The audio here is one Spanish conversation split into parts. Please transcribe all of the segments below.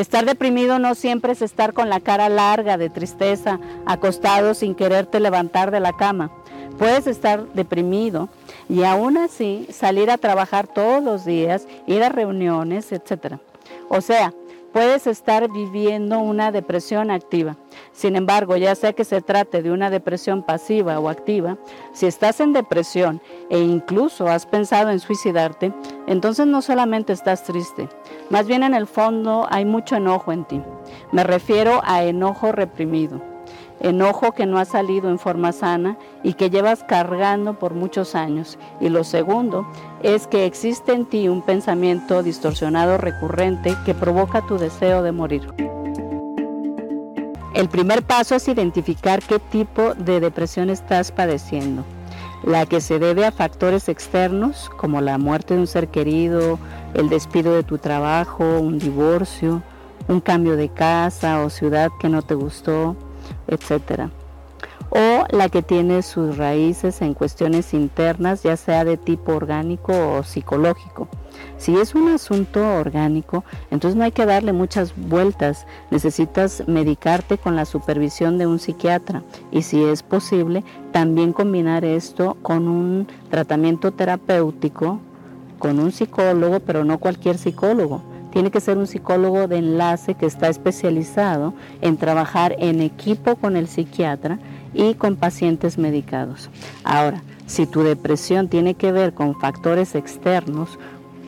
Estar deprimido no siempre es estar con la cara larga de tristeza, acostado sin quererte levantar de la cama. Puedes estar deprimido y aún así salir a trabajar todos los días, ir a reuniones, etc. O sea, puedes estar viviendo una depresión activa. Sin embargo, ya sea que se trate de una depresión pasiva o activa, si estás en depresión e incluso has pensado en suicidarte, entonces no solamente estás triste, más bien en el fondo hay mucho enojo en ti. Me refiero a enojo reprimido enojo que no ha salido en forma sana y que llevas cargando por muchos años. Y lo segundo es que existe en ti un pensamiento distorsionado recurrente que provoca tu deseo de morir. El primer paso es identificar qué tipo de depresión estás padeciendo. La que se debe a factores externos como la muerte de un ser querido, el despido de tu trabajo, un divorcio, un cambio de casa o ciudad que no te gustó, etcétera. O la que tiene sus raíces en cuestiones internas, ya sea de tipo orgánico o psicológico. Si es un asunto orgánico, entonces no hay que darle muchas vueltas. Necesitas medicarte con la supervisión de un psiquiatra y si es posible, también combinar esto con un tratamiento terapéutico, con un psicólogo, pero no cualquier psicólogo tiene que ser un psicólogo de enlace que está especializado en trabajar en equipo con el psiquiatra y con pacientes medicados. Ahora, si tu depresión tiene que ver con factores externos,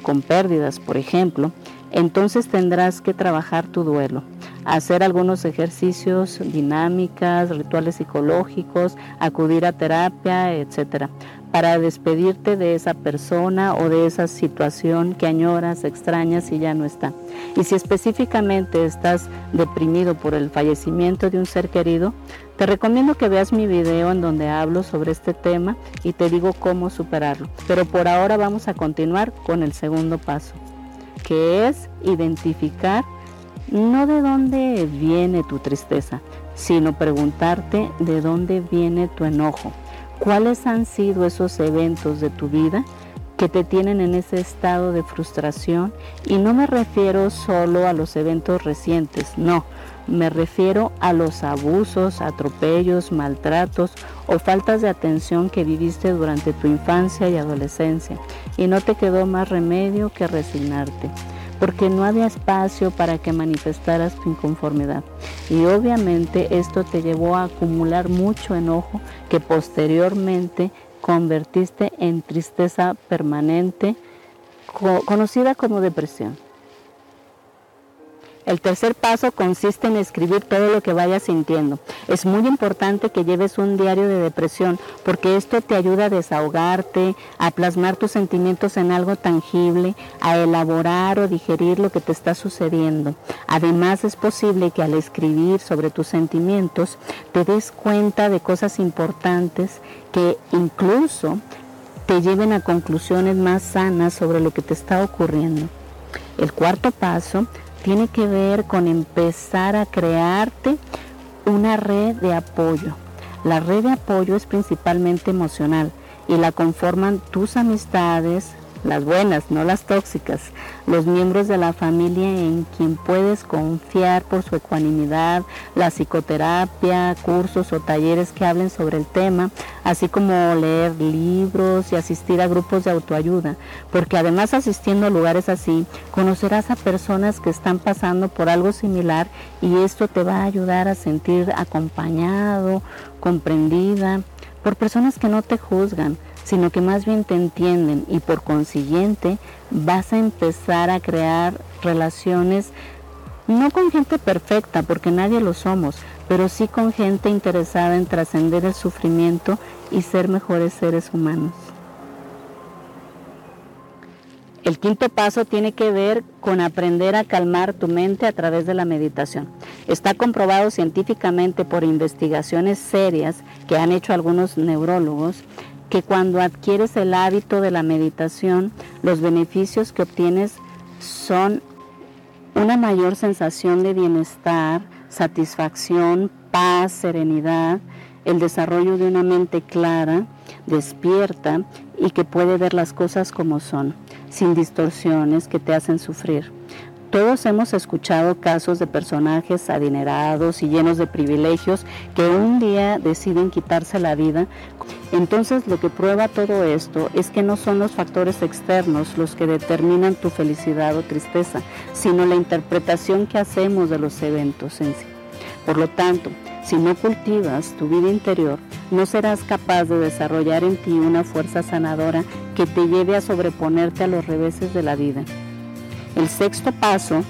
con pérdidas, por ejemplo, entonces tendrás que trabajar tu duelo, hacer algunos ejercicios, dinámicas, rituales psicológicos, acudir a terapia, etcétera, para despedirte de esa persona o de esa situación que añoras, extrañas y ya no está. Y si específicamente estás deprimido por el fallecimiento de un ser querido, te recomiendo que veas mi video en donde hablo sobre este tema y te digo cómo superarlo. Pero por ahora vamos a continuar con el segundo paso, que es identificar no de dónde viene tu tristeza, sino preguntarte de dónde viene tu enojo. ¿Cuáles han sido esos eventos de tu vida que te tienen en ese estado de frustración? Y no me refiero solo a los eventos recientes, no, me refiero a los abusos, atropellos, maltratos o faltas de atención que viviste durante tu infancia y adolescencia. Y no te quedó más remedio que resignarte porque no había espacio para que manifestaras tu inconformidad. Y obviamente esto te llevó a acumular mucho enojo que posteriormente convertiste en tristeza permanente, conocida como depresión. El tercer paso consiste en escribir todo lo que vayas sintiendo. Es muy importante que lleves un diario de depresión porque esto te ayuda a desahogarte, a plasmar tus sentimientos en algo tangible, a elaborar o digerir lo que te está sucediendo. Además es posible que al escribir sobre tus sentimientos te des cuenta de cosas importantes que incluso te lleven a conclusiones más sanas sobre lo que te está ocurriendo. El cuarto paso tiene que ver con empezar a crearte una red de apoyo. La red de apoyo es principalmente emocional y la conforman tus amistades, las buenas, no las tóxicas, los miembros de la familia en quien puedes confiar por su ecuanimidad, la psicoterapia, cursos o talleres que hablen sobre el tema, así como leer libros y asistir a grupos de autoayuda, porque además asistiendo a lugares así, conocerás a personas que están pasando por algo similar y esto te va a ayudar a sentir acompañado, comprendida, por personas que no te juzgan, sino que más bien te entienden y por consiguiente vas a empezar a crear relaciones no con gente perfecta, porque nadie lo somos, pero sí con gente interesada en trascender el sufrimiento y ser mejores seres humanos. El quinto paso tiene que ver con aprender a calmar tu mente a través de la meditación. Está comprobado científicamente por investigaciones serias que han hecho algunos neurólogos que cuando adquieres el hábito de la meditación, los beneficios que obtienes son una mayor sensación de bienestar, satisfacción, paz, serenidad, el desarrollo de una mente clara, despierta y que puede ver las cosas como son, sin distorsiones que te hacen sufrir. Todos hemos escuchado casos de personajes adinerados y llenos de privilegios que un día deciden quitarse la vida. Entonces lo que prueba todo esto es que no son los factores externos los que determinan tu felicidad o tristeza, sino la interpretación que hacemos de los eventos en sí. Por lo tanto, si no cultivas tu vida interior, no serás capaz de desarrollar en ti una fuerza sanadora que te lleve a sobreponerte a los reveses de la vida. El sexto paso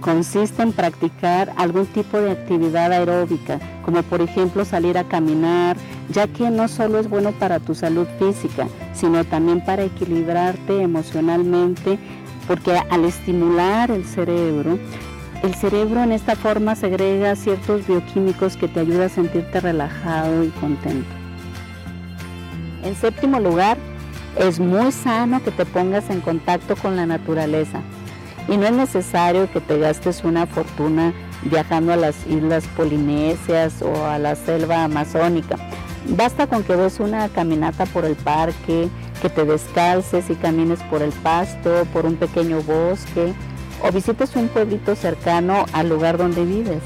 consiste en practicar algún tipo de actividad aeróbica, como por ejemplo salir a caminar, ya que no solo es bueno para tu salud física, sino también para equilibrarte emocionalmente, porque al estimular el cerebro, el cerebro en esta forma segrega ciertos bioquímicos que te ayudan a sentirte relajado y contento. En séptimo lugar, es muy sano que te pongas en contacto con la naturaleza. Y no es necesario que te gastes una fortuna viajando a las islas polinesias o a la selva amazónica. Basta con que des una caminata por el parque, que te descalces y camines por el pasto, por un pequeño bosque o visites un pueblito cercano al lugar donde vives,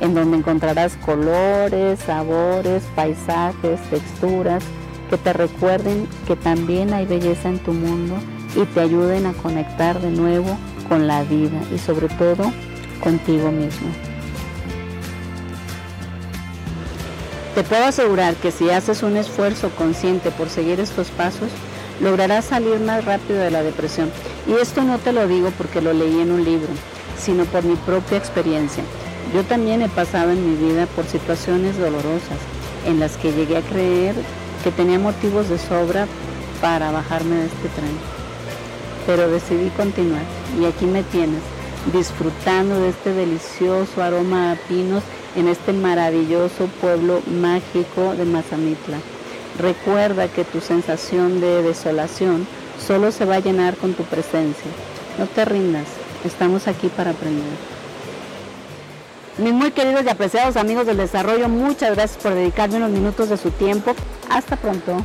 en donde encontrarás colores, sabores, paisajes, texturas que te recuerden que también hay belleza en tu mundo y te ayuden a conectar de nuevo con la vida y sobre todo contigo mismo. Te puedo asegurar que si haces un esfuerzo consciente por seguir estos pasos, lograrás salir más rápido de la depresión. Y esto no te lo digo porque lo leí en un libro, sino por mi propia experiencia. Yo también he pasado en mi vida por situaciones dolorosas en las que llegué a creer que tenía motivos de sobra para bajarme de este tren pero decidí continuar y aquí me tienes disfrutando de este delicioso aroma a pinos en este maravilloso pueblo mágico de Mazamitla. Recuerda que tu sensación de desolación solo se va a llenar con tu presencia. No te rindas, estamos aquí para aprender. Mis muy queridos y apreciados amigos del desarrollo, muchas gracias por dedicarme unos minutos de su tiempo. Hasta pronto.